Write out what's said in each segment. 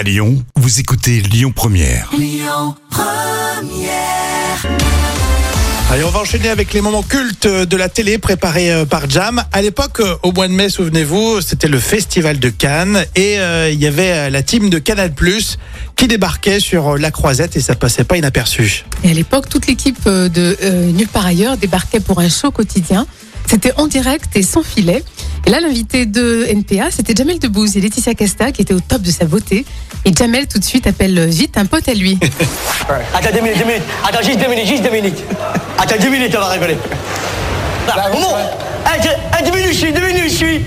À Lyon, vous écoutez Lyon Première. Allez, on va enchaîner avec les moments cultes de la télé préparés euh, par Jam. À l'époque, euh, au mois de mai, souvenez-vous, c'était le festival de Cannes et euh, il y avait la team de Canal+ qui débarquait sur la Croisette et ça passait pas inaperçu. Et à l'époque, toute l'équipe de euh, Nulle part ailleurs débarquait pour un show quotidien. C'était en direct et sans filet. Là, l'invité de NPA, c'était Jamel Debbouze et Laetitia Casta qui étaient au top de sa beauté. Et Jamel, tout de suite, appelle vite un pote à lui. Attends deux minutes, deux minutes. Attends, juste deux minutes, juste deux minutes. Attends, deux minutes, on va rigoler. Là, comment Eh, je- eh, deux minutes, je suis, deux minutes, je suis.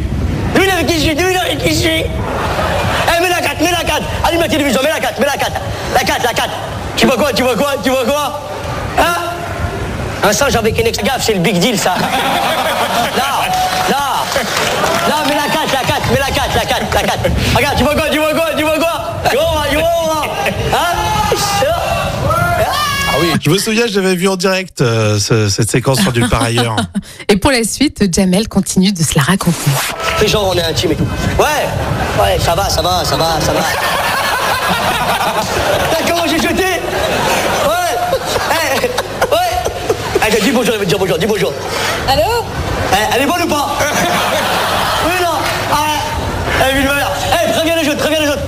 Deux minutes avec qui je suis, deux minutes avec qui je suis. Eh, mets la 4, mets la 4. Allume la télévision, mets la 4, mets la 4. La 4, la 4. Tu vois quoi, tu vois quoi, tu vois quoi? Hein? Un singe avec une ex gaffe, c'est le big deal, ça. Là. Là, mets la 4, la 4, mets la 4, la 4, la 4. Regarde, tu vois quoi, tu vois quoi, tu vois quoi Tu vois, tu vois, Hein Je me souviens, j'avais vu en direct euh, ce- cette séquence sur Nulle part ailleurs. Et pour la suite, Jamel continue de se la raconter. Fais genre on est intime et tout. Ouais, ouais, ça va, ça va, ça va, ça va. T'as comment j'ai jeté Ouais, Eh, ouais. Allez, dis bonjour, elle veut dire bonjour, dis bonjour. Allô? Eh, elle est bonne ou pas Oui, non. Ah, eh, une valeur. Préviens les autres,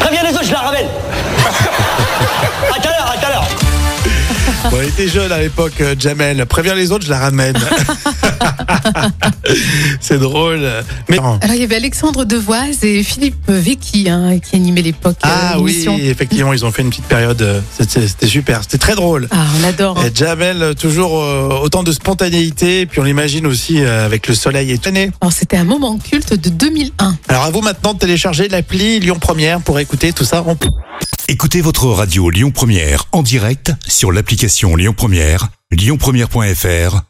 préviens les autres. Préviens les autres, je la ramène. À tout à l'heure, à tout à l'heure. Bon, il était jeune à l'époque, euh, Jamel. Préviens les autres, je la ramène. C'est drôle. Mais Alors, il y avait Alexandre Devoise et Philippe Vecchi hein, qui animaient l'époque. euh, ah oui, effectivement, ils ont fait une petite période. euh, C'était super, c'était très drôle. Ah, on adore. hein. Et Jamel, euh, toujours euh, autant de spontanéité, puis on l'imagine aussi euh, avec le soleil étonné. Alors, c'était un moment culte de 2001. Alors à vous maintenant de télécharger l'appli Lyon Première pour écouter tout ça en Écoutez votre radio Lyon Première en direct sur l'application Lyon Première, lyonpremière.fr